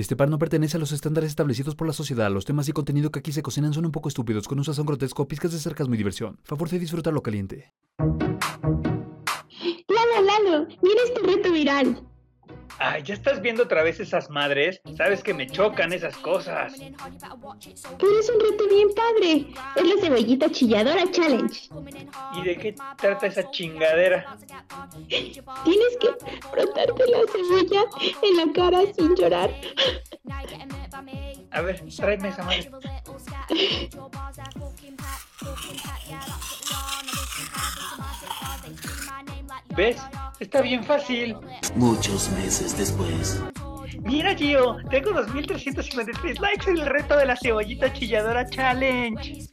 Este par no pertenece a los estándares establecidos por la sociedad. Los temas y contenido que aquí se cocinan son un poco estúpidos, con un sazón grotesco, pizcas de sarcasmo y diversión. Favor de disfrutarlo caliente. Lalo, Lalo, mira este reto viral. Ay, ya estás viendo otra vez esas madres. Sabes que me chocan esas cosas. Pero es un reto bien padre. Es la cebollita chilladora challenge. ¿Y de qué trata esa chingadera? Tienes que frotarte la cebolla en la cara sin llorar. A ver, tráeme esa madre. ¿Ves? Está bien fácil. Muchos meses después. Mira, Gio, tengo 2353 likes en el reto de la cebollita chilladora challenge.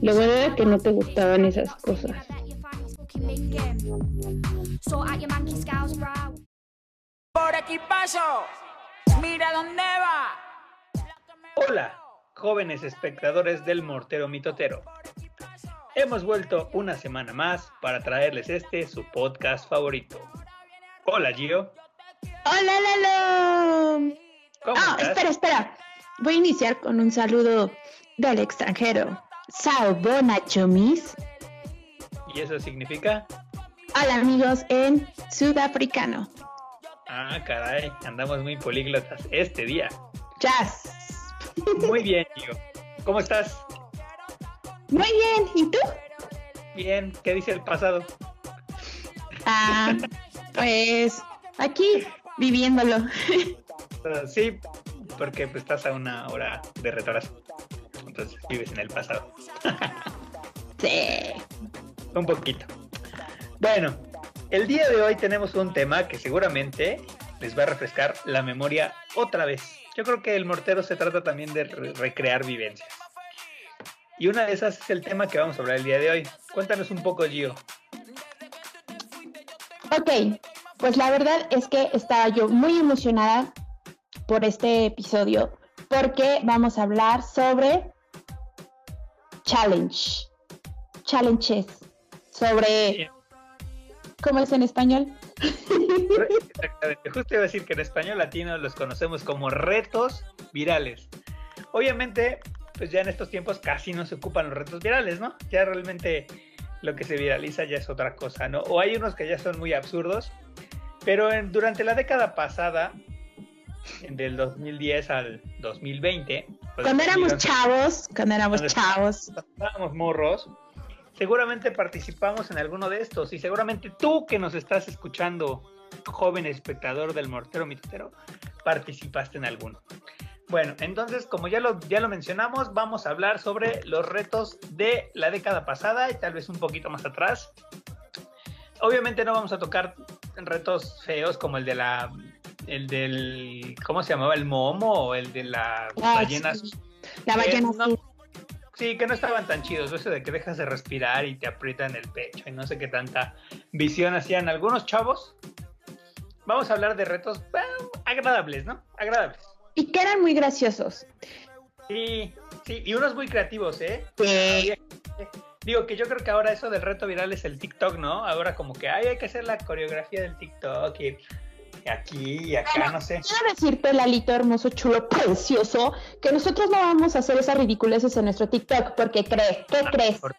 Lo bueno era que no te gustaban esas cosas. Por aquí paso, mira dónde va. Hola, jóvenes espectadores del Mortero Mitotero. Hemos vuelto una semana más para traerles este, su podcast favorito. Hola, Gio. ¡Hola, Lalo! ¿Cómo Ah, estás? espera, espera. Voy a iniciar con un saludo del extranjero. Sao bona chomis. ¿Y eso significa? Hola amigos en sudafricano. Ah, caray, andamos muy políglotas este día. Jazz. Muy bien, Gio. ¿Cómo estás? Muy bien, ¿y tú? Bien, ¿qué dice el pasado? Ah, pues aquí viviéndolo. Ah, sí, porque pues, estás a una hora de retraso. Entonces vives en el pasado. Sí. Un poquito. Bueno, el día de hoy tenemos un tema que seguramente les va a refrescar la memoria otra vez. Yo creo que el mortero se trata también de re- recrear vivencias. Y una de esas es el tema que vamos a hablar el día de hoy. Cuéntanos un poco, Gio. Ok, pues la verdad es que estaba yo muy emocionada por este episodio porque vamos a hablar sobre challenge, challenges, sobre, ¿cómo es en español? Exactamente. Justo iba a decir que en español latino los conocemos como retos virales. Obviamente, pues ya en estos tiempos casi no se ocupan los retos virales, ¿no? Ya realmente lo que se viraliza ya es otra cosa, ¿no? O hay unos que ya son muy absurdos, pero en- durante la década pasada, del 2010 al 2020, pues, Cuando éramos digamos, chavos, cuando éramos Cuando- chavos, estábamos morros, seguramente participamos en alguno de estos y seguramente tú que nos estás escuchando, joven espectador del Mortero Mitotero, participaste en alguno. Bueno, entonces, como ya lo, ya lo mencionamos, vamos a hablar sobre los retos de la década pasada y tal vez un poquito más atrás. Obviamente no vamos a tocar retos feos como el de la, el del, ¿cómo se llamaba? El momo o el de la ballena sí. la ballena Eh, no. Sí, que no estaban tan chidos. Eso de que dejas de respirar y te aprietan el pecho y no sé qué tanta visión hacían algunos chavos. Vamos a hablar de retos bueno, agradables, ¿no? Agradables. Y que eran muy graciosos. Sí, sí, y unos muy creativos, ¿eh? Sí. Digo que yo creo que ahora eso del reto viral es el TikTok, ¿no? Ahora como que ay, hay que hacer la coreografía del TikTok y, aquí y acá, no sé. Quiero decirte, Lalito hermoso, chulo, precioso, que nosotros no vamos a hacer esas ridiculeces en nuestro TikTok, porque cree, ¿qué crees? Por-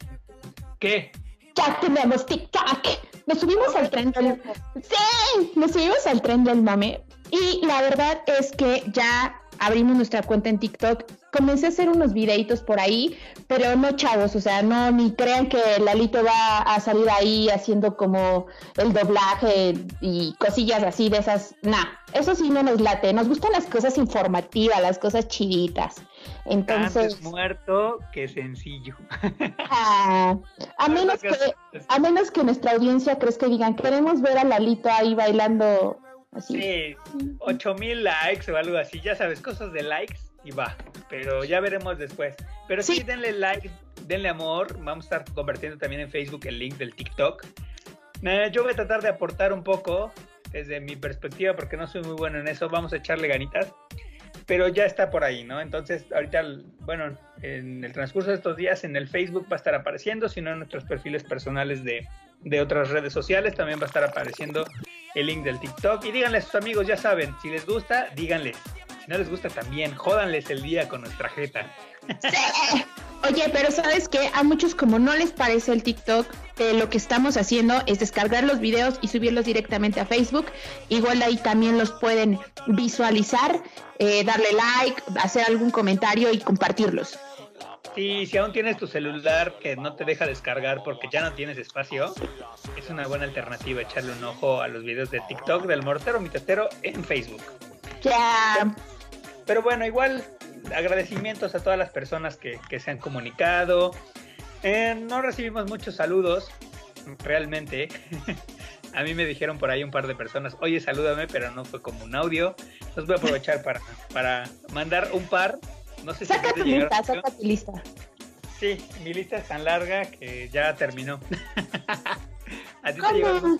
¿Qué? Ya tenemos TikTok. Nos subimos al tren del... Sí, nos subimos al tren del mame. Y la verdad es que ya abrimos nuestra cuenta en TikTok. Comencé a hacer unos videitos por ahí, pero no chavos, o sea, no ni crean que Lalito va a salir ahí haciendo como el doblaje y cosillas así de esas. Nah, eso sí no nos late. Nos gustan las cosas informativas, las cosas chiditas. Entonces, Antes muerto que sencillo. ah, a menos que a menos que nuestra audiencia crezca y digan, queremos ver a Lalito ahí bailando así. Sí, 8000 likes o algo así, ya sabes, cosas de likes y va. Pero ya veremos después. Pero sí, Sí. denle like, denle amor. Vamos a estar convirtiendo también en Facebook el link del TikTok. Yo voy a tratar de aportar un poco desde mi perspectiva, porque no soy muy bueno en eso. Vamos a echarle ganitas. Pero ya está por ahí, ¿no? Entonces, ahorita, bueno, en el transcurso de estos días en el Facebook va a estar apareciendo, si no en nuestros perfiles personales de, de otras redes sociales también va a estar apareciendo el link del TikTok y díganle a sus amigos, ya saben, si les gusta, díganles. Si no les gusta también, jódanles el día con nuestra jeta. Sí. Oye, pero sabes que a muchos como no les parece el TikTok, eh, lo que estamos haciendo es descargar los videos y subirlos directamente a Facebook. Igual ahí también los pueden visualizar, eh, darle like, hacer algún comentario y compartirlos. Sí, si aún tienes tu celular que no te deja descargar porque ya no tienes espacio, es una buena alternativa echarle un ojo a los videos de TikTok del mortero mitetero en Facebook. Ya. Pero bueno, igual agradecimientos a todas las personas que, que se han comunicado. Eh, no recibimos muchos saludos, realmente. a mí me dijeron por ahí un par de personas, oye, salúdame, pero no fue como un audio. Los voy a aprovechar para, para mandar un par. No sé si Saca tu lista, saca tu lista. Sí, mi lista es tan larga que ya terminó. ¿A ti te ¿Cómo?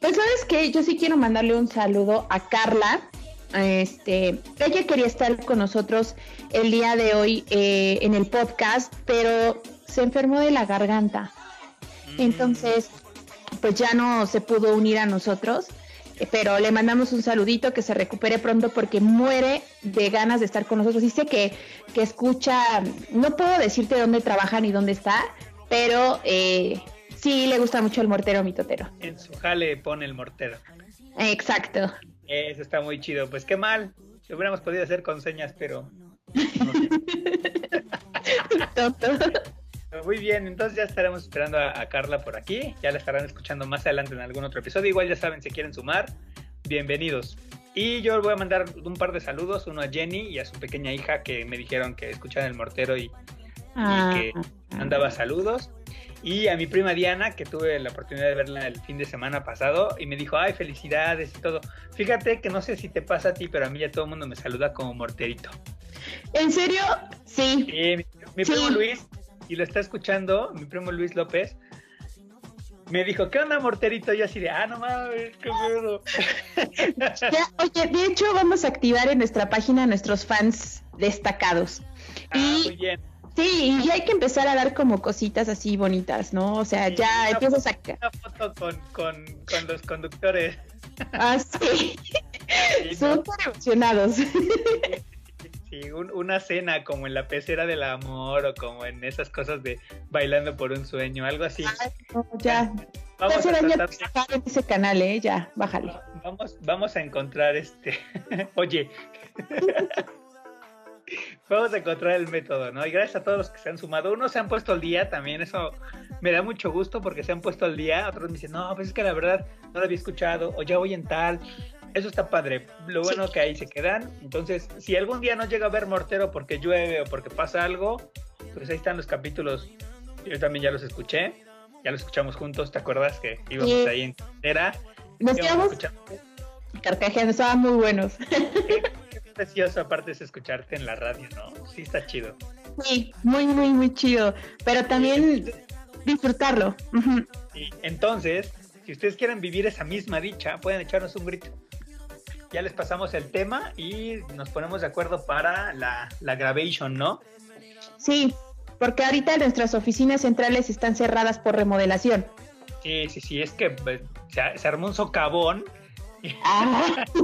Pues sabes que yo sí quiero mandarle un saludo a Carla. Este, ella quería estar con nosotros el día de hoy eh, en el podcast, pero se enfermó de la garganta. Entonces, pues ya no se pudo unir a nosotros. Pero le mandamos un saludito, que se recupere pronto porque muere de ganas de estar con nosotros. Dice que, que escucha, no puedo decirte dónde trabaja ni dónde está, pero eh, sí le gusta mucho el mortero mitotero. En su jale pone el mortero. Exacto. Eso está muy chido. Pues qué mal. Lo hubiéramos podido hacer con señas, pero Tonto. Muy bien, entonces ya estaremos esperando a, a Carla por aquí. Ya la estarán escuchando más adelante en algún otro episodio. Igual ya saben, si quieren sumar, bienvenidos. Y yo voy a mandar un par de saludos, uno a Jenny y a su pequeña hija que me dijeron que escuchan el mortero y, Ah, que mandaba saludos. Y a mi prima Diana, que tuve la oportunidad de verla el fin de semana pasado, y me dijo, ay, felicidades y todo. Fíjate que no sé si te pasa a ti, pero a mí ya todo el mundo me saluda como morterito. ¿En serio? Sí. Y mi, mi Sí. primo Luis, y lo está escuchando, mi primo Luis López, me dijo, ¿qué onda, morterito? Y yo así de, ah, no mames, qué pedo. Oye, de hecho vamos a activar en nuestra página nuestros fans destacados. Ah, muy Y bien. sí, y hay que empezar a dar como cositas así bonitas, ¿no? O sea, Sí, ya empiezas a... Una foto con, con, con los conductores. Ah, sí. Sí, Son emocionados. Sí, un- una cena como en la pecera del amor o como en esas cosas de bailando por un sueño, algo así. Ay, no, ya. Vamos a, tratar de- trabajar en ese canal, ¿eh? Ya, bájale. vamos, vamos a encontrar este. Oye. vamos a encontrar el método, ¿no? Y gracias a todos los que se han sumado. Unos se han puesto al día también, eso me da mucho gusto porque se han puesto al día. Otros me dicen, no, pues es que la verdad no lo había escuchado o ya voy en tal. Eso está padre. Lo bueno que ahí se quedan. Entonces, si algún día no llega a ver Mortero porque llueve o porque pasa algo, pues ahí están los capítulos. Yo también ya los escuché. Ya los escuchamos juntos, ¿te acuerdas que íbamos Sí. ahí en carretera? Nos quedamos carcajeando, estaban muy buenos. Qué precioso, aparte es escucharte en la radio, ¿no? Sí, está chido. Sí, muy, muy, muy chido. Pero también disfrutarlo. Y entonces, si ustedes quieren vivir esa misma dicha, pueden echarnos un grito. Ya les pasamos el tema y nos ponemos de acuerdo para la, la gravation, ¿no? Sí, porque ahorita nuestras oficinas centrales están cerradas por remodelación. Sí, sí, sí, es que pues, se, se armó un socavón. Ah,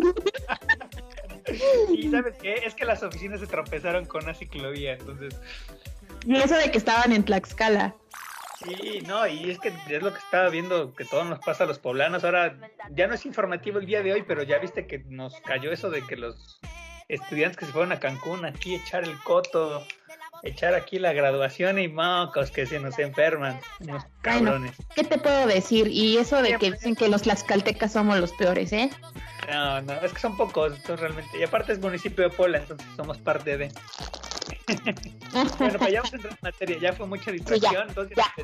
Y ¿sabes qué? Es que las oficinas se tropezaron con una ciclovía, entonces... y eso de que estaban en Tlaxcala. Sí, no, y es que es lo que estaba viendo que todo nos pasa a los poblanos. Ahora ya no es informativo el día de hoy, pero ya viste que nos cayó eso de que los estudiantes que se fueron a Cancún aquí echar el coto, echar aquí la graduación y mocos que se nos enferman, unos cabrones. ¿Qué te puedo decir? Y eso de que dicen que los tlaxcaltecas somos los peores, ¿eh? No, no, es que son pocos, son realmente. Y aparte es municipio de Puebla, entonces somos parte de. Bueno, pues ya vamos a entrar en materia, ya fue mucha distracción, entonces ya.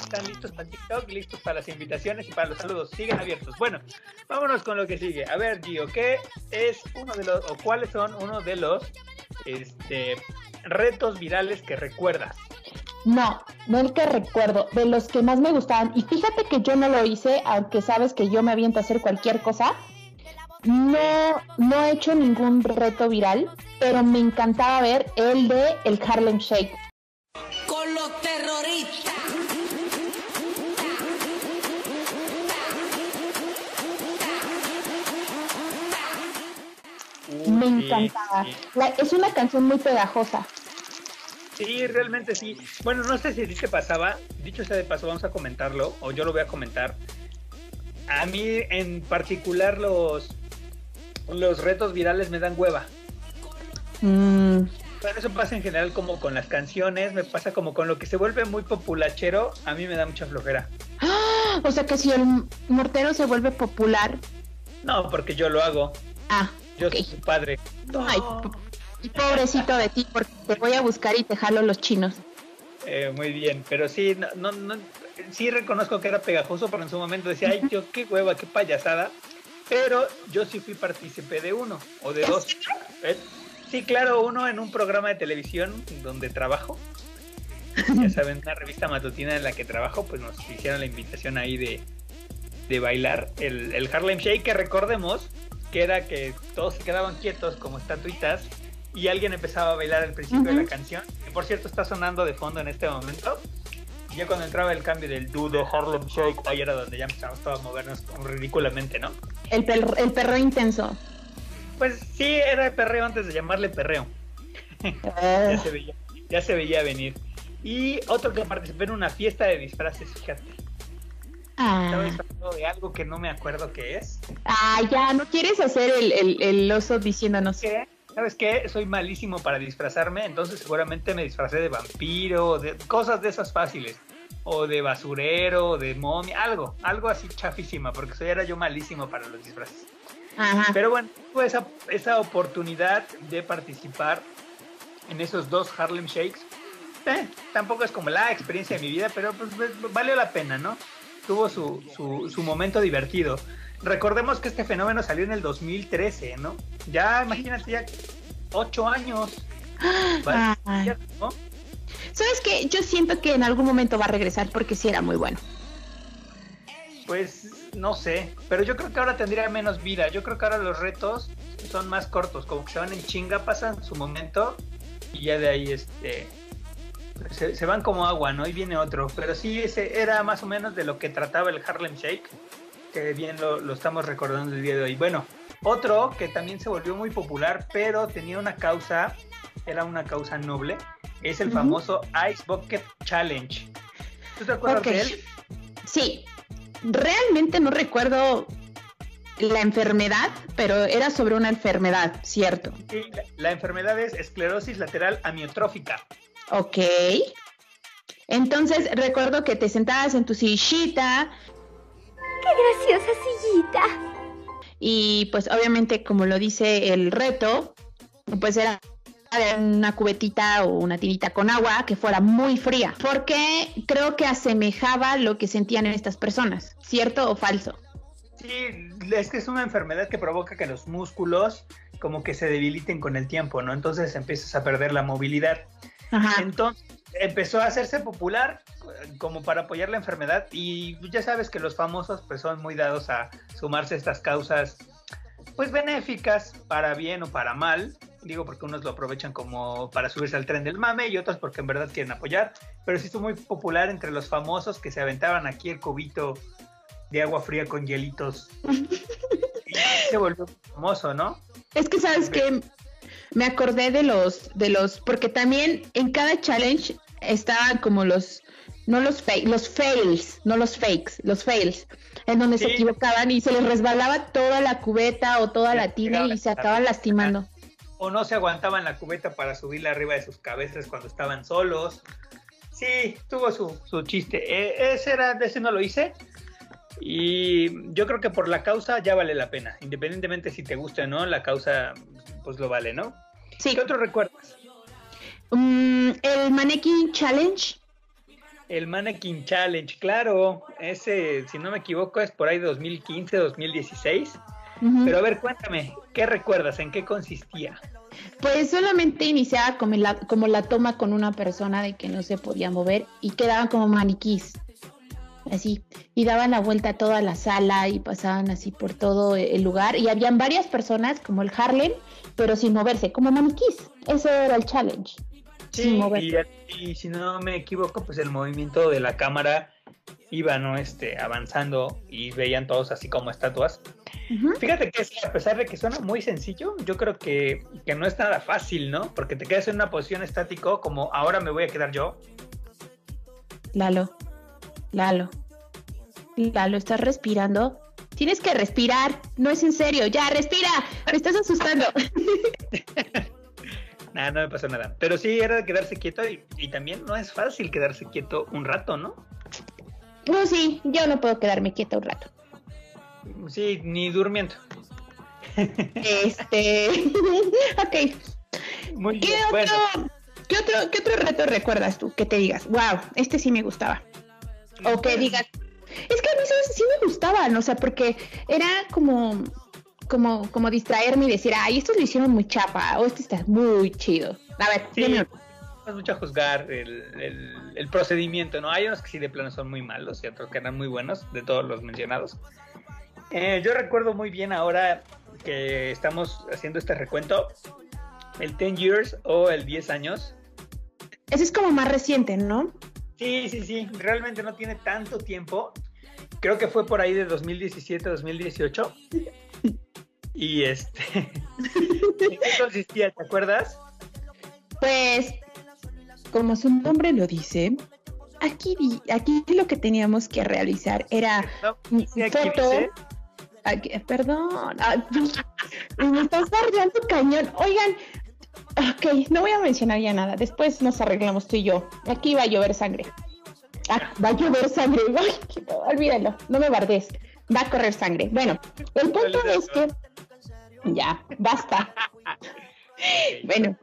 están listos para TikTok, listos para las invitaciones y para los saludos, siguen abiertos. Bueno, vámonos con lo que sigue. A ver, Gio, ¿qué es uno de los, o cuáles son uno de los este, retos virales que recuerdas? No, no el que recuerdo, de los que más me gustaban. Y fíjate que yo no lo hice, aunque sabes que yo me aviento a hacer cualquier cosa. No, no he hecho ningún reto viral, pero me encantaba ver el de el Harlem Shake. Con los terroristas. Me encantaba. Es una canción muy pegajosa. Sí, realmente sí. Bueno, no sé si a te pasaba, dicho sea de paso, vamos a comentarlo, o yo lo voy a comentar. A mí en particular los los retos virales me dan hueva. Mm, Bueno, eso pasa en general como con las canciones, me pasa como con lo que se vuelve muy populachero, a mí me da mucha flojera. ¡Ah! O sea que si el mortero se vuelve popular. No, porque yo lo hago, Ah, yo soy su padre. Ay, pobrecito de ti, porque te voy a buscar y te jalo los chinos. Eh, muy bien, pero sí, no, no, no- sí reconozco que era pegajoso, pero en su momento decía, ay, yo qué hueva, qué payasada. Pero yo sí fui partícipe de uno o de dos. ¿eh? Sí, claro, uno en un programa de televisión donde trabajo. Ya saben, una revista matutina en la que trabajo, pues nos hicieron la invitación ahí de, de bailar el, el Harlem Shake, que recordemos que era que todos se quedaban quietos como estatuitas y alguien empezaba a bailar al principio de la canción, que por cierto está sonando de fondo en este momento. Ya cuando entraba el cambio del dudo Harlem Shake, ahí era donde ya empezamos todos a movernos ridículamente, ¿no? El, per- el perro intenso. Pues sí, era perreo antes de llamarle perreo. Ya se veía, ya se veía venir. Y otro que participé en una fiesta de disfraces, fíjate. Estaba ah, disfrazado de algo que no me acuerdo qué es. ah, ya, no quieres hacer el, el, el oso diciéndonos. ¿Qué? ¿Sabes qué? Soy malísimo para disfrazarme, entonces seguramente me disfracé de vampiro, de cosas de esas fáciles. O de basurero, de momia, algo, algo así chafísima, porque soy era yo malísimo para los disfraces. Ajá. Pero bueno, tuve esa, esa oportunidad de participar en esos dos Harlem Shakes. Eh, tampoco es como la experiencia de mi vida, pero pues pues, valió la pena, ¿no? Tuvo su, su, su momento divertido. Recordemos que este fenómeno salió en el 2013, ¿no? Ya, imagínate, ya ocho años. Vale, Ay. ya, ¿no? ¿Sabes qué? Yo siento que en algún momento va a regresar porque sí era muy bueno. Pues no sé, pero yo creo que ahora tendría menos vida. Yo creo que ahora los retos son más cortos, como que se van en chinga, pasan su momento y ya de ahí este se, se van como agua, ¿no? Y viene otro. Pero sí, ese era más o menos de lo que trataba el Harlem Shake, que bien lo, lo estamos recordando el día de hoy. Bueno, otro que también se volvió muy popular, pero tenía una causa, era una causa noble, es el famoso Ice Bucket Challenge. ¿Tú te acuerdas de él? Sí, realmente no recuerdo la enfermedad, pero era sobre una enfermedad, ¿cierto? Sí, la, la enfermedad es esclerosis lateral amiotrófica. Ok. Entonces recuerdo que te sentabas en tu sillita Graciosa sillita. y pues obviamente como lo dice el reto, pues era una cubetita o una tinita con agua que fuera muy fría, porque creo que asemejaba lo que sentían estas personas, ¿cierto o falso? Sí, es que es una enfermedad que provoca que los músculos como que se debiliten con el tiempo, ¿no? Entonces empiezas a perder la movilidad. Ajá. Entonces empezó a hacerse popular eh, como para apoyar la enfermedad y ya sabes que los famosos pues son muy dados a sumarse a estas causas pues benéficas para bien o para mal. Digo porque unos lo aprovechan como para subirse al tren del mame y otros porque en verdad quieren apoyar. Pero sí estuvo muy popular entre los famosos que se aventaban aquí el cubito de agua fría con hielitos. y se volvió famoso, ¿no? Es que sabes que me acordé de los, de los, porque también en cada challenge estaban como los, no los fake, los fails, no los fakes, los fails, en donde se equivocaban y se les resbalaba toda la cubeta o toda la tina y se acaban lastimando. o no se aguantaban la cubeta para subirla arriba de sus cabezas cuando estaban solos. Sí, tuvo su, su chiste. Eh, ese era, de ese no lo hice. Y yo creo que por la causa ya vale la pena. Independientemente si te gusta o no, la causa pues lo vale, ¿no? Sí, ¿Qué otro recuerdas? Mm, el Mannequin Challenge. El Mannequin Challenge, claro. Ese, si no me equivoco, es por ahí 2015, 2016. Ujú. Pero a ver, cuéntame, ¿qué recuerdas? ¿En qué consistía? Pues solamente iniciaba como la, como la toma con una persona de que no se podía mover y quedaban como maniquís. Así. Y daban la vuelta a toda la sala y pasaban así por todo el lugar. Y habían varias personas como el Harlem, pero sin moverse, como maniquís. Ese era el challenge. Sí, y, y si no me equivoco, pues el movimiento de la cámara iba, ¿no? Este, avanzando y veían todos así como estatuas. Fíjate que a pesar de que suena muy sencillo, yo creo que, que no es nada fácil, ¿no? Porque te quedas en una posición estático como ahora me voy a quedar yo. Lalo, Lalo, Lalo, ¿estás respirando? Tienes que respirar, no es en serio, ya, respira, me estás asustando. Nada, no me pasó nada. Pero sí era de quedarse quieto y, y también no es fácil quedarse quieto un rato, ¿no? No, sí, yo no puedo quedarme quieta un rato. Sí, ni durmiendo. Este, ok, Muy ¿qué bien. otro, Bueno, ¿qué otro, qué otro reto recuerdas tú? Que te digas, wow, este sí me gustaba. O que digas, es que a mí sí me gustaban, o sea, porque era como, como, como distraerme y decir, ay, estos lo hicieron muy chapa, o este está muy chido. A ver, Sí, no es mucho a juzgar el, el- el procedimiento, ¿no? Hay unos que sí de plano son muy malos y otros que eran muy buenos, de todos los mencionados. Eh, yo recuerdo muy bien ahora que estamos haciendo este recuento, el 10 years o el 10 años. Ese es como más reciente, ¿no? Sí, sí, sí, realmente no tiene tanto tiempo. Creo que fue por ahí de 2017, 2018. Y este... ¿En qué consistía? ¿Te acuerdas? Pues, como su nombre lo dice, aquí, aquí lo que teníamos que realizar era No, foto. Aquí- perdón, me estás bardeando cañón. Oigan, ok, no voy a mencionar ya nada. Después nos arreglamos tú y yo. Aquí va a llover sangre. Ah, va a llover sangre. Ay, olvídalo, no me bardes. Va a correr sangre. Bueno, el punto es que ya, basta. Bueno,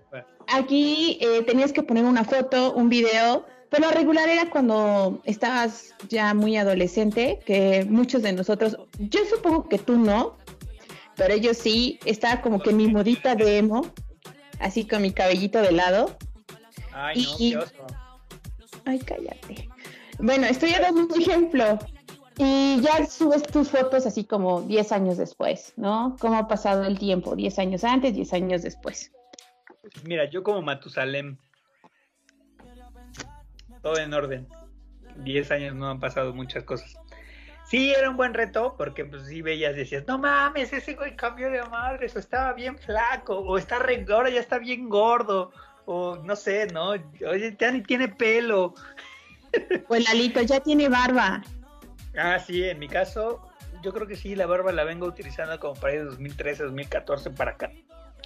aquí eh, tenías que poner una foto, un video, pero lo regular era cuando estabas ya muy adolescente, que muchos de nosotros, yo supongo que tú no, pero yo sí, estaba como que mi modita de emo, así con mi cabellito de lado. Ay, no, Y-. Ay, cállate. Bueno, estoy dando un ejemplo. Y ya subes tus fotos así como 10 años después, ¿no? ¿Cómo ha pasado el tiempo? 10 años antes, 10 años después. Mira, yo como Matusalem, todo en orden. Diez años no han pasado muchas cosas. Sí, era un buen reto, porque pues sí veías y decías, no mames, ese güey cambió de madres, o estaba bien flaco, o está re, ahora ya está bien gordo, o no sé, ¿no? Oye, ya ni tiene pelo. Pues Lalito ya tiene barba. Ah, sí, en mi caso, yo creo que sí, la barba la vengo utilizando como para ir de 2013, 2014 para acá,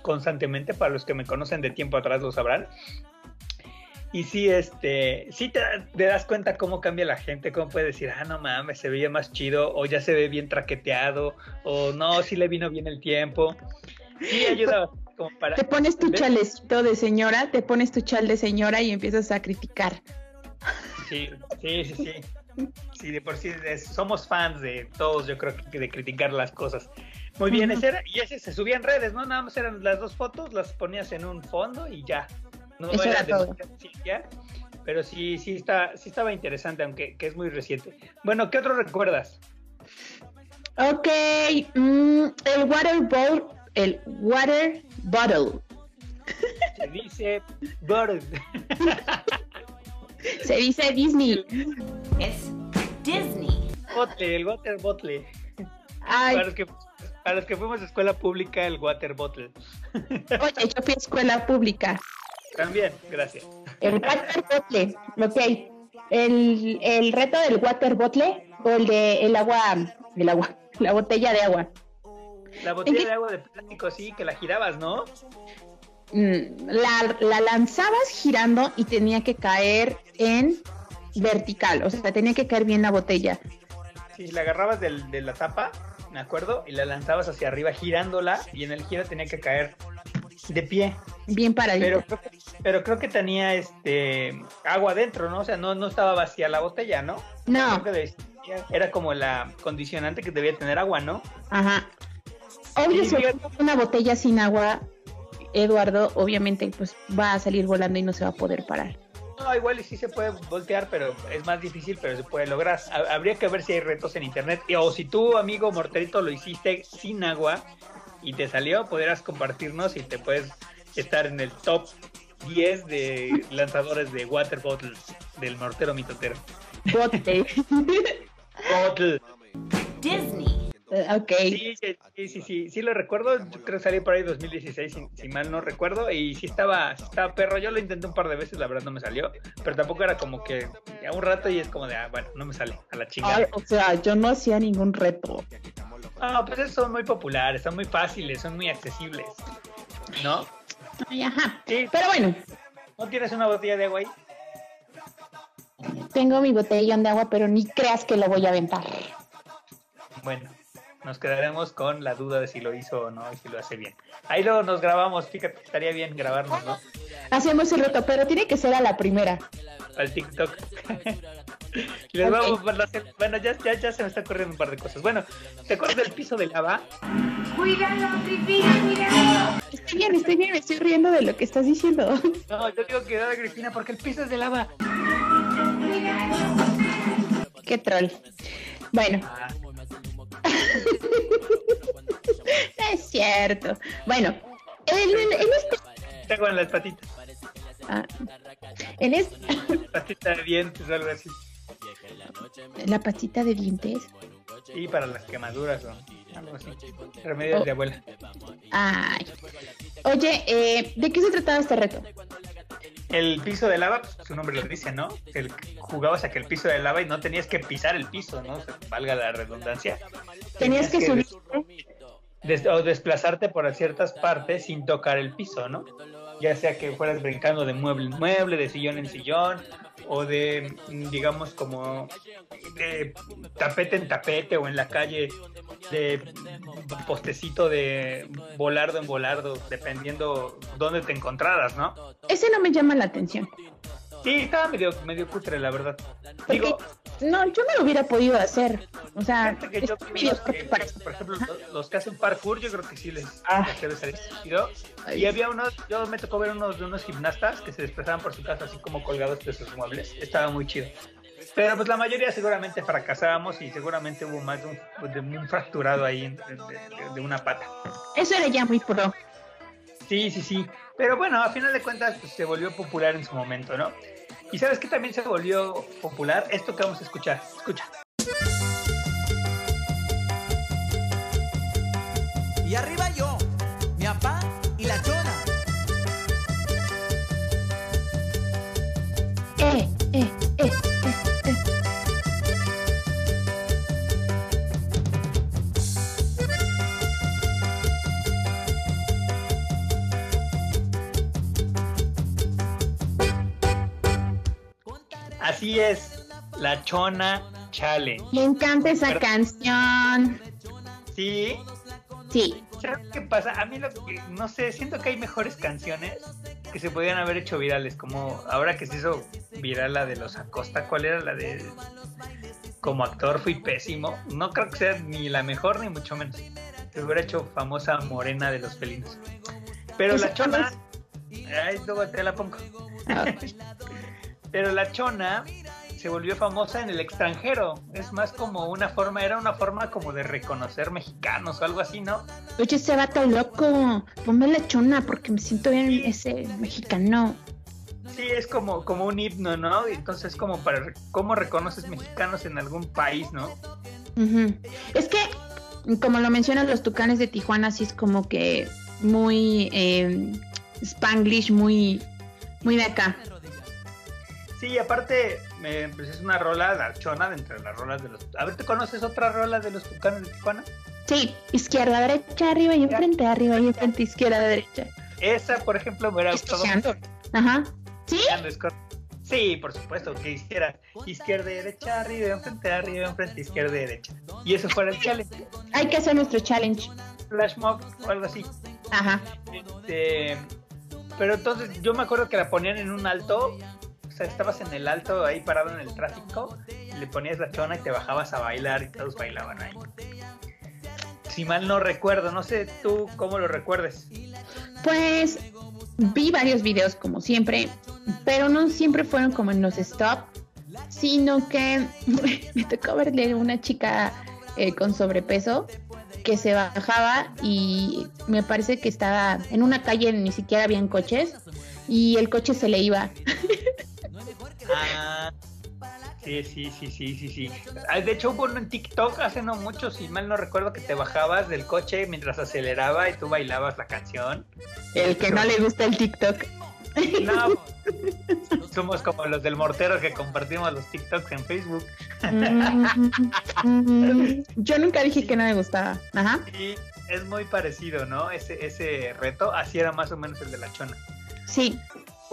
constantemente, para los que me conocen de tiempo atrás lo sabrán. Y sí, este, sí te, te das cuenta cómo cambia la gente, cómo puede decir, ah, no mames, se veía más chido, o ya se ve bien traqueteado, o no, sí le vino bien el tiempo. Sí, ayuda como para... Te pones tu chalecito de señora, te pones tu chal de señora y empiezas a criticar. Sí, sí, sí, sí. Sí, de por sí es- somos fans de todos, yo creo que de criticar las cosas. Muy bien, ese era, y ese se subía en redes, ¿no? Nada más eran las dos fotos, las ponías en un fondo y ya. No Eso era todo. demasiada ciencia, pero sí, sí está, sí estaba interesante, aunque que es muy reciente. Bueno, ¿qué otro recuerdas? Ok, mm, el water bowl, el water bottle. Se dice Bird. Se dice Disney. Es Disney. Botle, el water bottle. Ay, Para los, que, para los que fuimos a escuela pública, el water bottle. oye, yo fui a escuela pública. También, gracias. El water bottle, ok. El, el reto del water bottle o el de el agua, el agua, la botella de agua. La ¿En botella de agua de plástico, sí, que la girabas, ¿no? Mm, La, la lanzabas girando y tenía que caer en vertical, o sea, tenía que caer bien la botella. Sí, la agarrabas del- de la tapa, me acuerdo, y la lanzabas hacia arriba girándola y en el giro tenía que caer de pie. Bien paradita. Pero, creo que- pero creo que tenía este agua dentro, ¿no? O sea, no, no estaba vacía la botella, ¿no? no, era como la condicionante que debía tener agua, ¿no? ajá. Obvio, pones una botella sin agua, Eduardo, obviamente, pues va a salir volando y no se va a poder parar. No, igual y sí se puede voltear, pero es más difícil, pero se puede lograr. Ha- Habría que ver si hay retos en internet. O si tú, amigo Morterito, lo hiciste sin agua y te salió, podrás compartirnos y te puedes estar en el top 10 de lanzadores de water bottles del mortero mitotero. Bote. Bottle. Disney. Ok. Sí, sí, sí, sí, sí, sí lo recuerdo. Yo creo que salí por ahí 2016, si, si mal no recuerdo. Y sí estaba, sí estaba perro. Yo lo intenté un par de veces, la verdad no me salió. Pero tampoco era como que ya un rato y es como de, ah, bueno, no me sale a la chingada. Ay, o sea, yo no hacía ningún reto. No, pues esos son muy populares, son muy fáciles, son muy accesibles. ¿No? Ay, ajá. Sí. Pero bueno, ¿No tienes una botella de agua ahí? tengo mi botellón de agua, pero ni creas que lo voy a aventar. Bueno, nos quedaremos con la duda de si lo hizo o no y si lo hace bien. Ahí luego nos grabamos, fíjate, estaría bien grabarnos, ¿no? Hacemos el reto, pero tiene que ser a la primera. Al TikTok. Les vamos a hacer- bueno, ya, ya, ya se me está ocurriendo un par de cosas. Bueno, ¿te acuerdas del piso de lava? Estoy bien, estoy bien, me estoy riendo de lo que estás diciendo. No, yo digo que era Cristina porque el piso es de lava. Qué troll. Bueno, Ah, es cierto. Bueno, en, en- en este... tengo en las patitas, ah, en este... patita de dientes algo así. La pastita de dientes. Y para las quemaduras o algo así. Remedios Oh. de abuela. Ay. Oye, eh, ¿de qué se trataba este reto? El piso de lava, pues, su nombre lo dice, ¿no? El, jugabas a que el piso de lava y no tenías que pisar el piso, ¿no? O sea, valga la redundancia. Tenías que subir. des- o desplazarte por ciertas partes sin tocar el piso, ¿no? Ya sea que fueras brincando de mueble en mueble, de sillón en sillón, o de, mm, digamos, como de tapete en tapete o en la calle, de postecito de volardo en volardo, dependiendo dónde te encontraras, ¿no? Ese no me llama la atención. Sí, estaba medio, medio cutre, la verdad. Porque, Digo, no, yo no lo hubiera podido hacer. O sea, que yo medio que, por ejemplo, lo- los que hacen parkour, yo creo que sí les Ah. les. Y había unos, yo me tocó ver unos de unos gimnastas que se desplazaban por su casa así como colgados de sus muebles. Estaba muy chido. Pero pues la mayoría seguramente fracasábamos y seguramente hubo más de un, de un fracturado ahí de, de- de una pata. Eso era ya muy pro. Sí, sí, sí. Pero bueno, a final de cuentas pues, se volvió popular en su momento, ¿no? Y sabes que también se volvió popular esto que vamos a escuchar. Escucha. Así es, la Chona Challenge. Me encanta esa canción. Sí, Sí, ¿sabes qué pasa? A mí lo que, no sé, siento que hay mejores canciones que se podían haber hecho virales, como ahora que se hizo viral la de los Acosta, ¿cuál era la de como actor fui pésimo? No creo que sea ni la mejor ni mucho menos. Se hubiera hecho famosa Morena de los felinos. Pero la Chona, ay, luego te la pongo. Ah, Pero la chona se volvió famosa en el extranjero. Es más como una forma, era una forma como de reconocer mexicanos o algo así, ¿no? Oye, ese vato loco. Ponme la chona porque me siento bien ese mexicano. Sí, es como, como un himno, ¿no? Y Entonces como para cómo reconoces mexicanos en algún país, ¿no? Es que, como lo mencionan los tucanes de Tijuana, sí es como que muy eh, spanglish, muy, muy de acá. Sí, aparte, eh, pues es una rola, la chona, de entre las rolas de los... A ver, ¿te conoces otra rola de los tucanes de Tijuana? Sí, izquierda, derecha, arriba y enfrente, arriba y enfrente, izquierda, derecha. Esa, por ejemplo, me hubiera gustado. Ajá. ¿Sí? Sí, por supuesto, que hiciera izquierda, derecha, arriba, enfrente, arriba, enfrente, izquierda, derecha. Y eso fuera el challenge, Hay que hacer nuestro challenge. flash mob o algo así. Ajá. Este, pero entonces yo me acuerdo que la ponían en un alto, sea, estabas en el alto ahí parado en el tráfico, le ponías la chona y te bajabas a bailar y todos bailaban ahí. Si mal no recuerdo, no sé tú cómo lo recuerdes. Pues vi varios videos como siempre, pero no siempre fueron como en los stop, sino que me tocó verle una chica eh, con sobrepeso que se bajaba y me parece que estaba en una calle, ni siquiera habían coches, y el coche se le iba. Ah, sí, sí, sí, sí, sí, sí. Ah, De hecho, hubo uno en TikTok hace no mucho, si mal no recuerdo, que te bajabas del coche mientras aceleraba y tú bailabas la canción. El que no le gusta el TikTok. No, somos como los del mortero que compartimos los TikToks en Facebook. Mm, Yo nunca dije que no me gustaba. Ajá. Y es muy parecido, ¿no? Ese, ese reto, así era más o menos el de la chona. Sí.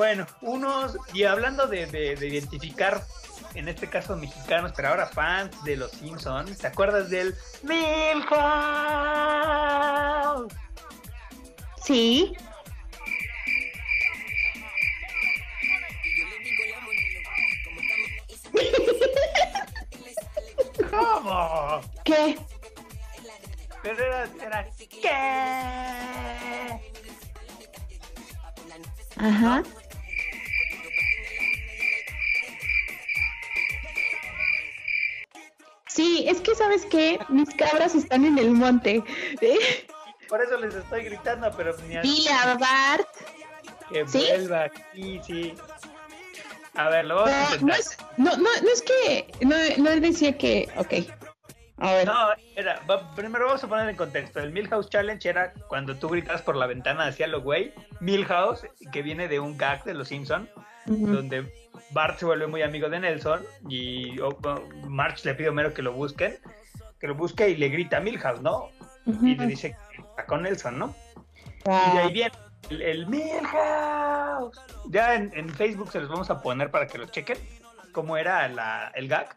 Bueno, unos, y hablando de, de- de identificar, en este caso mexicanos, pero ahora fans de los Simpsons, ¿te acuerdas del Milhouse? Sí. ¿Cómo? ¿Qué? Pero era, era ¿qué? Ajá. Sí, es que sabes que mis cabras están en el monte. Por eso les estoy gritando, pero ni Dile a Bart. que ¿Sí? vuelva aquí, sí. A ver, lo vamos a No, no es, no, no, no es que. No, no decía que. Ok. A ver. No, era, va- primero vamos a poner en contexto. El Milhouse Challenge era cuando tú gritas por la ventana hacia lo güey. Milhouse, que viene de un gag de los Simpson, Donde Bart se vuelve muy amigo de Nelson y Marge le pide a Homero que lo busquen, que lo busque y le grita a Milhouse, ¿no? Y le dice que está con Nelson, ¿no? Y de Ah, ahí viene el, el Milhouse. Ya en, en Facebook se los vamos a poner para que lo chequen. ¿Cómo era la- el gag?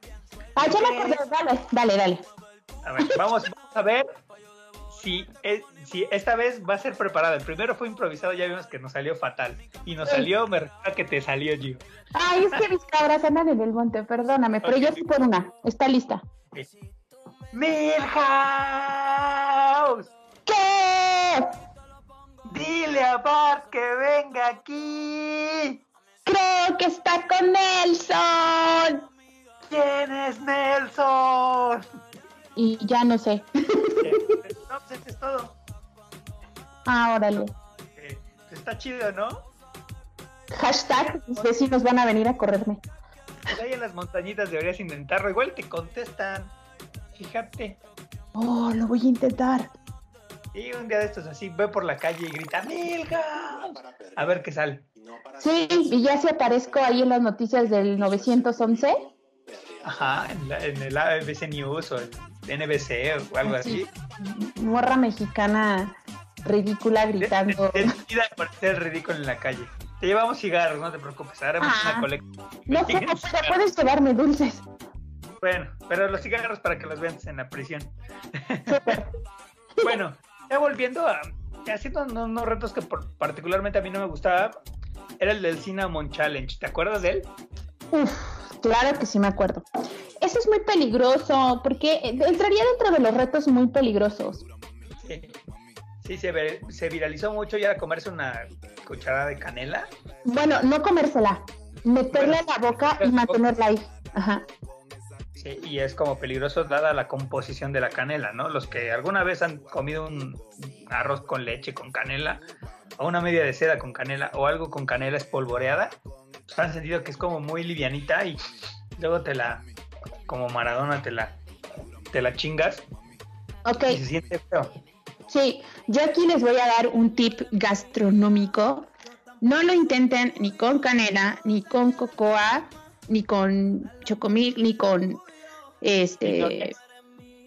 Ah, ya me acordé. Dale, dale, dale. A ver, vamos, vamos a ver si, es- si esta vez va a ser preparado. El primero fue improvisado, ya vimos que nos salió fatal. Y nos Sí. salió, me recuerda que te salió, Gio. Ay, es que mis cabras andan en el monte, perdóname, pero yo sí por una. Está lista. ¡Milhouse! ¿Qué? Dile a Bart que venga aquí. Creo que está con Nelson. ¿Quién es Nelson? Y ya no sé. No, pues esto es todo. Ah, órale. Eh, está chido, ¿no? Hashtag, mis vecinos van a venir a correrme. Pues ahí en las montañitas deberías intentarlo. Igual te contestan. Fíjate. Oh, lo voy a intentar. Y un día de estos así, ve por la calle y grita ¡Milhouse! A ver qué sale. Sí, y ya si aparezco ahí en las noticias del 911. Ajá, en, la- en el ABC News o el NBC o algo así. Morra mexicana ridícula gritando. Decidida a parecer ridículo en la calle. Te llevamos cigarros, no te preocupes. Haremos Ah. una colecta. No sé, puedes llevarme dulces. Bueno, pero los cigarros para que los vendas en la prisión. Bueno, ya volviendo a. Haciendo unos, unos retos que por- particularmente a mí no me gustaba. Era el del Cinnamon Challenge. ¿Te acuerdas de él? Uf, claro que sí me acuerdo. Eso es muy peligroso, porque entraría dentro de los retos muy peligrosos. Sí, Sí, se, ve- se viralizó mucho y era comerse una cucharada de canela. Bueno, no comérsela, meterla en la boca y mantenerla ahí. Ajá. Sí, y es como peligroso dada la composición de la canela, ¿no? Los que alguna vez han comido un arroz con leche con canela, o una media de seda con canela, o algo con canela espolvoreada, han sentido que es como muy livianita y luego te la, como Maradona, te la, te la chingas Ok, y se siente feo. sí, yo aquí les voy a dar un tip gastronómico. No lo intenten ni con canela, ni con cocoa, ni con chocomil, ni con este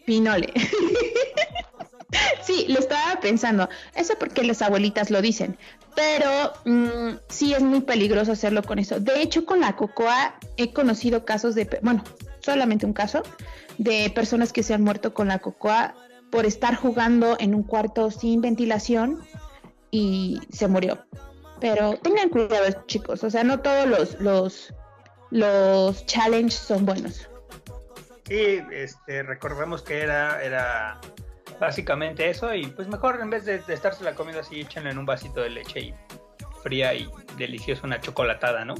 pinole. sí, lo estaba pensando. Eso porque las abuelitas lo dicen. Pero mm, sí es muy peligroso hacerlo con eso. De hecho, con la cocoa he conocido casos de, bueno, solamente un caso, de personas que se han muerto con la cocoa por estar jugando en un cuarto sin ventilación y se murió. Pero tengan cuidado, chicos. O sea, no todos los, los, los challenges son buenos. Y este, recordemos que era, era básicamente eso y pues mejor en vez de, de estarse la comiendo así, échenle en un vasito de leche y fría y deliciosa una chocolatada, ¿no?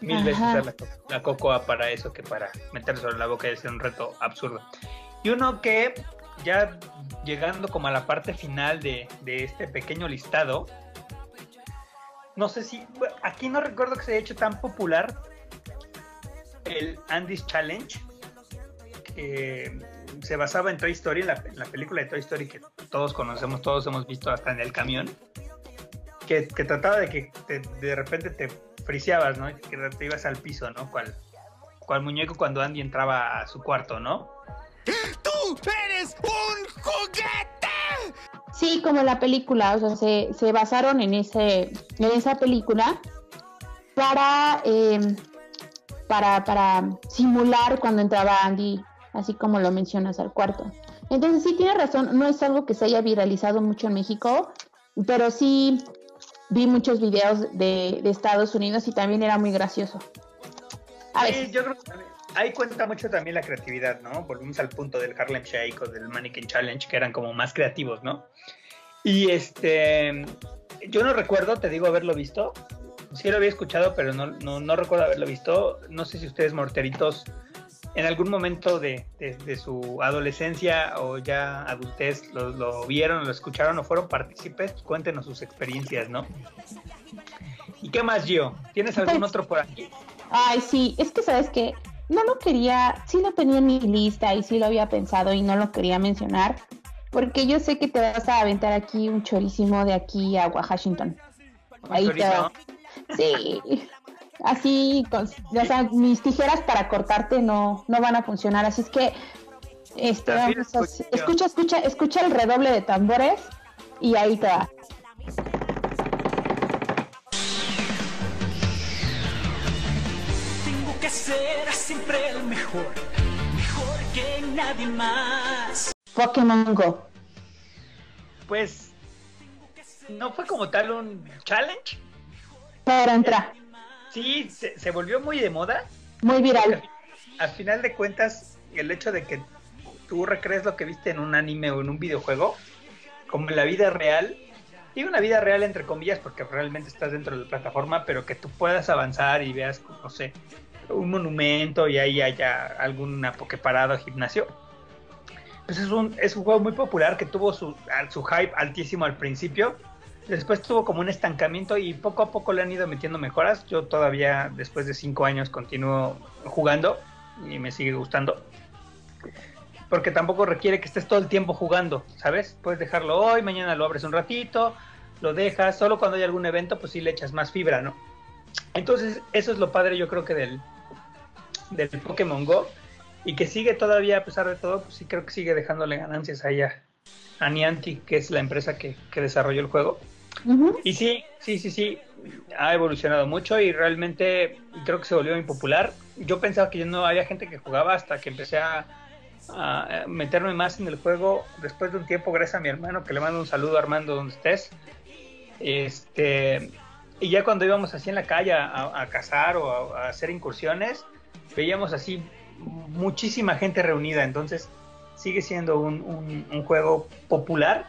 Mil Ajá. veces la, co- la cocoa para eso que para meterse en la boca y hacer un reto absurdo. Y uno que ya llegando como a la parte final de, de este pequeño listado, no sé si, aquí no recuerdo que se haya hecho tan popular el Andy's Challenge, que se basaba en Toy Story, en la, en la película de Toy Story que todos conocemos, todos hemos visto hasta en el camión, que, que trataba de que te- de repente te friseabas, ¿no? Y que te ibas al piso, ¿no? Cual, cual muñeco cuando Andy entraba a su cuarto, ¿no? ¡Tú eres un juguete! Sí, como la película, o sea, se, se basaron en ese, en esa película para, eh, para, para simular cuando entraba Andy, así como lo mencionas, al cuarto. Entonces sí tiene razón, no es algo que se haya viralizado mucho en México, pero sí vi muchos videos de, Estados Unidos y también era muy gracioso. Sí, yo creo que ahí cuenta mucho también la creatividad, ¿no? Volvimos al punto del Harlem Shake o del Mannequin Challenge, que eran como más creativos, ¿no? Y este, yo no recuerdo, te digo, haberlo visto. Sí lo había escuchado, pero no, no, no recuerdo haberlo visto. No sé si ustedes, morteritos, en algún momento de, de- de su adolescencia o ya adultez lo, lo vieron, lo escucharon o fueron partícipes. Cuéntenos sus experiencias, ¿no? ¿Y qué más, Gio? ¿Tienes algún Pues- otro por aquí? Ay, sí, es que sabes que no lo quería, sí lo tenía en mi lista y sí lo había pensado y no lo quería mencionar, porque yo sé que te vas a aventar aquí un chorísimo de aquí a Washington. ¿Un Ahí te? Sí, así, con, o sea, mis tijeras para cortarte no, no van a funcionar, así es que, este, vamos a- escucha, escucha, escucha el redoble de tambores y ahí te va. Tengo que ser siempre el mejor, mejor que nadie más. Pokémon Go. Pues no fue como tal un challenge. Para entrar, Sí, se, se volvió muy de moda. muy viral. Al final de cuentas, el hecho de que tú recrees lo que viste en un anime o en un videojuego, como en la vida real, digo una vida real entre comillas porque realmente estás dentro de la plataforma, pero que tú puedas avanzar y veas, no sé, un monumento y ahí haya alguna pokeparada o gimnasio. Pues es un, es un juego muy popular que tuvo su, su hype altísimo al principio. Después tuvo como un estancamiento y poco a poco le han ido metiendo mejoras. Yo todavía, después de cinco años, continúo jugando y me sigue gustando. Porque tampoco requiere que estés todo el tiempo jugando, ¿sabes? Puedes dejarlo hoy, mañana lo abres un ratito, lo dejas. Solo cuando hay algún evento, pues sí le echas más fibra, ¿no? Entonces, eso es lo padre, yo creo que del, del Pokémon Go. Y que sigue todavía, a pesar de todo, pues sí creo que sigue dejándole ganancias ahí a, a Niantic, que es la empresa que, que desarrolló el juego. Y sí, sí, sí, sí, ha evolucionado mucho y realmente creo que se volvió muy popular. Yo pensaba que ya no había gente que jugaba hasta que empecé a, a meterme más en el juego después de un tiempo, gracias a mi hermano, que le mando un saludo Armando donde estés. Este, y ya cuando íbamos así en la calle a, a cazar o a, a hacer incursiones, veíamos así muchísima gente reunida, entonces sigue siendo un- un juego popular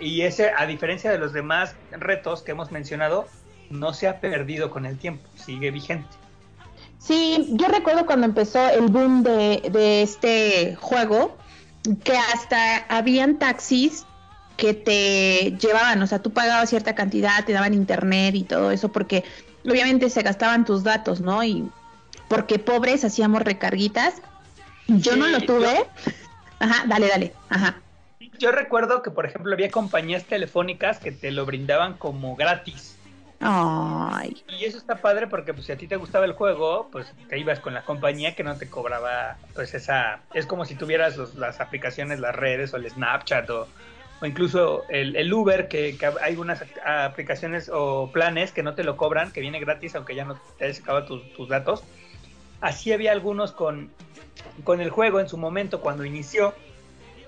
y ese, a diferencia de los demás retos que hemos mencionado, no se ha perdido con el tiempo, sigue vigente. Sí, yo recuerdo cuando empezó el boom de, de este juego, que hasta habían taxis que te llevaban, o sea, tú pagabas cierta cantidad, te daban internet y todo eso, porque obviamente se gastaban tus datos, ¿no? Y porque pobres hacíamos recarguitas. Yo Sí, no lo tuve. Ajá, dale, dale. Ajá. Yo recuerdo que, por ejemplo, había compañías telefónicas que te lo brindaban como gratis. Ay. Y eso está padre porque pues, si a ti te gustaba el juego, pues te ibas con la compañía que no te cobraba, pues esa... Es como si tuvieras los- las aplicaciones, las redes o el Snapchat o, o incluso el, el Uber, que, que hay unas aplicaciones o planes que no te lo cobran, que viene gratis aunque ya no te hayas acabado tus, tus datos. Así había algunos con, con el juego en su momento cuando inició.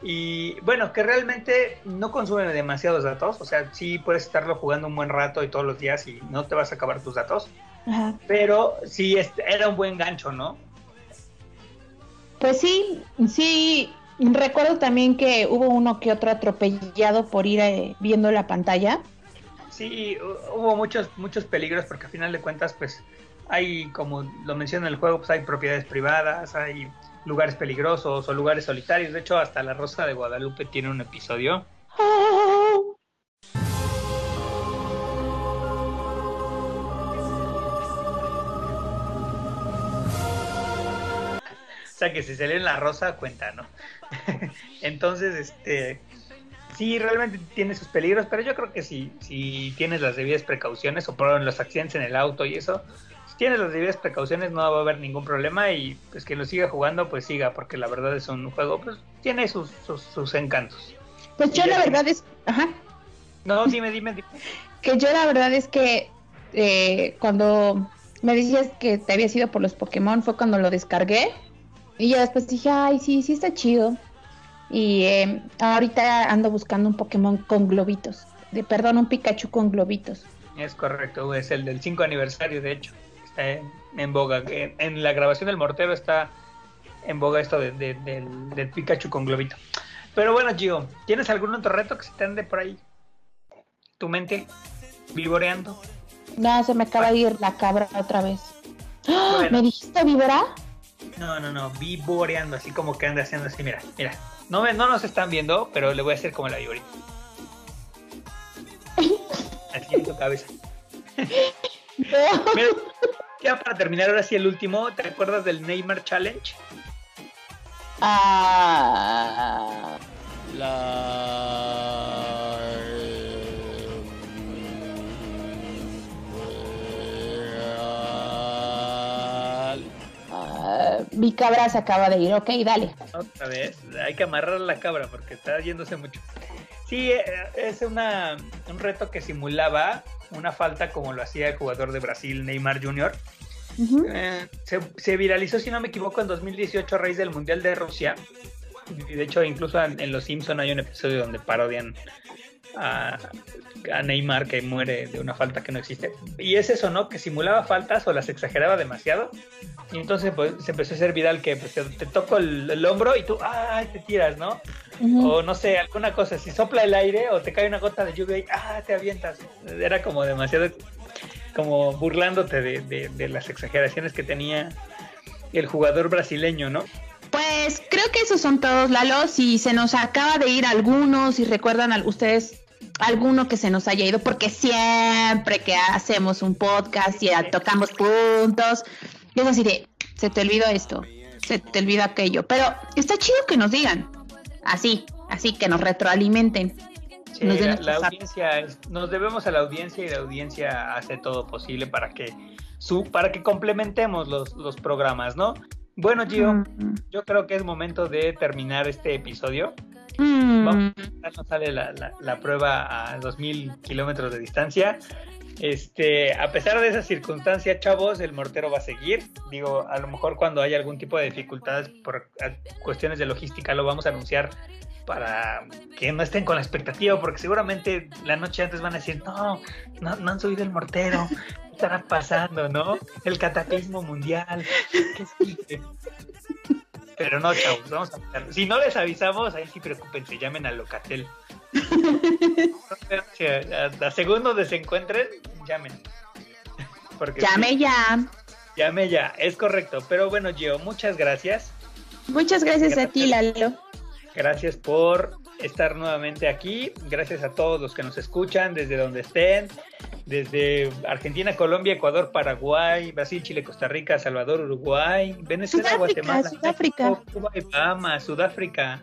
Y bueno, que realmente no consumen demasiados datos. O sea, sí puedes estarlo jugando un buen rato y todos los días y no te vas a acabar tus datos. Ajá. Pero sí era un buen gancho, ¿no? Pues sí, sí. Recuerdo también que hubo uno que otro atropellado por ir eh, viendo la pantalla. Sí, hu- hubo muchos, muchos peligros porque al final de cuentas, pues hay, como lo menciona el juego, pues hay propiedades privadas, hay lugares peligrosos o lugares solitarios. De hecho, hasta La Rosa de Guadalupe tiene un episodio. O sea que si se lee en La Rosa, cuenta, ¿no? Entonces, este... Sí, realmente tiene sus peligros, pero yo creo que si, si tienes las debidas precauciones, o por los accidentes en el auto y eso, tienes las debidas precauciones no va a haber ningún problema y pues quien lo siga jugando, pues siga, porque la verdad es un juego, pues tiene sus, sus, sus encantos. Pues yo la verdad es, ajá, No, dime, dime, dime. que yo la verdad es que eh, cuando me decías que te había sido por los Pokémon fue cuando lo descargué y ya después dije, ay, sí, sí está chido. Y eh, ahorita ando buscando un Pokémon con globitos, de perdón, un Pikachu con globitos. Es correcto, es el del 5 aniversario, de hecho. Está en, en boga. En, en la grabación del mortero está en boga esto de- de- del, del Pikachu con globito. Pero bueno, Gio, ¿tienes algún otro reto que se te ande por ahí? ¿Tu mente vivoreando? No, se me acaba de ir la cabra otra vez. ¡Ah! Bueno. ¿Me dijiste vibra? No, no, no, vivoreando, así como que anda haciendo así, mira, mira. No, me- no nos están viendo, pero le voy a hacer como la viborita. Así en tu cabeza. Mira, ya para terminar, ahora sí el último, ¿te acuerdas del Neymar Challenge? Ah, ah, mi cabra se acaba de ir, ok, dale. Otra vez, hay que amarrar la cabra porque está yéndose mucho. Sí, eh, es una, un reto que simulaba una falta como lo hacía el jugador de Brasil, Neymar Jr. Eh, se, se viralizó, si no me equivoco, en 2018 a raíz del Mundial de Rusia. Y de hecho, incluso en, en Los Simpson hay un episodio donde parodian a, a Neymar que muere de una falta que no existe. Y es eso, ¿no? Que simulaba faltas o las exageraba demasiado. Y entonces pues, se empezó a hacer viral que pues, te, te toco el, el hombro y tú, ¡ay! te tiras, ¿no? O no sé, alguna cosa, si sopla el aire o te cae una gota de lluvia y ¡ah! te avientas. Era como demasiado, como burlándote de, de- de las exageraciones que tenía el jugador brasileño, ¿no? Pues creo que esos son todos, Lalo. Si se nos acaba de ir alguno, si recuerdan ustedes alguno que se nos haya ido, porque siempre que hacemos un podcast y tocamos puntos, es así de, se te olvidó esto, se te olvidó aquello. Pero está chido que nos digan, así, así que nos retroalimenten. Sí, Nos la, la audiencia es- nos debemos a la audiencia y la audiencia hace todo posible para que su, para que complementemos los, los programas, ¿no? Bueno, Gio, Mm, yo creo que es momento de terminar este episodio. Mm, Vamos. Ya nos sale la, la- la prueba a 2000 kilómetros de distancia. Este, a pesar de esa circunstancia, chavos, el mortero va a seguir. Digo, a lo mejor cuando haya algún tipo de dificultades por a- cuestiones de logística lo vamos a anunciar para que no estén con la expectativa, porque seguramente la noche antes van a decir, no, no, no han subido el mortero, ¿qué estará pasando, no? El cataclismo mundial, ¿qué sigue?". Pero no, chavos, vamos a avisar. Si no les avisamos, ahí sí preocúpense, llamen al Locatel. A, a- a se encuentren, llamen. Porque Llame sí, ya. llame ya, es correcto. Pero bueno, Gio, muchas gracias. Muchas gracias a ti, Lalo. Gracias por estar nuevamente aquí. Gracias a todos los que nos escuchan desde donde estén. Desde Argentina, Colombia, Ecuador, Paraguay, Brasil, Chile, Costa Rica, Salvador, Uruguay, Venezuela, Sudáfrica, Guatemala, Sudáfrica. México, Cuba y Bahamas, Sudáfrica.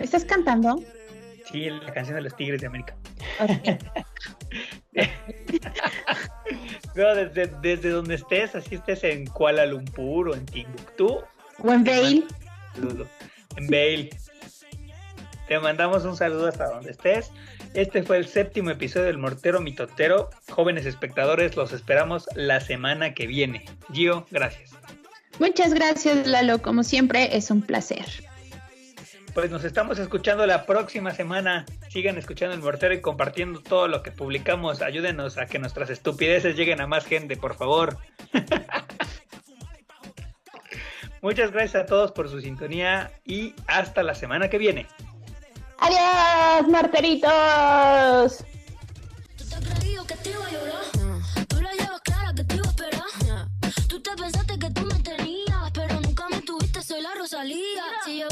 ¿Estás cantando? Sí, la canción de los Tigres de América. No, desde, desde donde estés, así estés en Kuala Lumpur o en Timbuktu, O en Bale. En Bale. Te mandamos un saludo hasta donde estés. Este fue el séptimo episodio del Mortero Mitotero. Jóvenes espectadores, los esperamos la semana que viene. Gio, gracias. Muchas gracias, Lalo. Como siempre, es un placer. Pues nos estamos escuchando la próxima semana. Sigan escuchando el Mortero y compartiendo todo lo que publicamos. Ayúdenos a que nuestras estupideces lleguen a más gente, por favor. Muchas gracias a todos por su sintonía y hasta la semana que viene. ¡Adiós, marteritos! Pensaste que tú me tenías, pero nunca me tuviste, soy la Rosalía. Si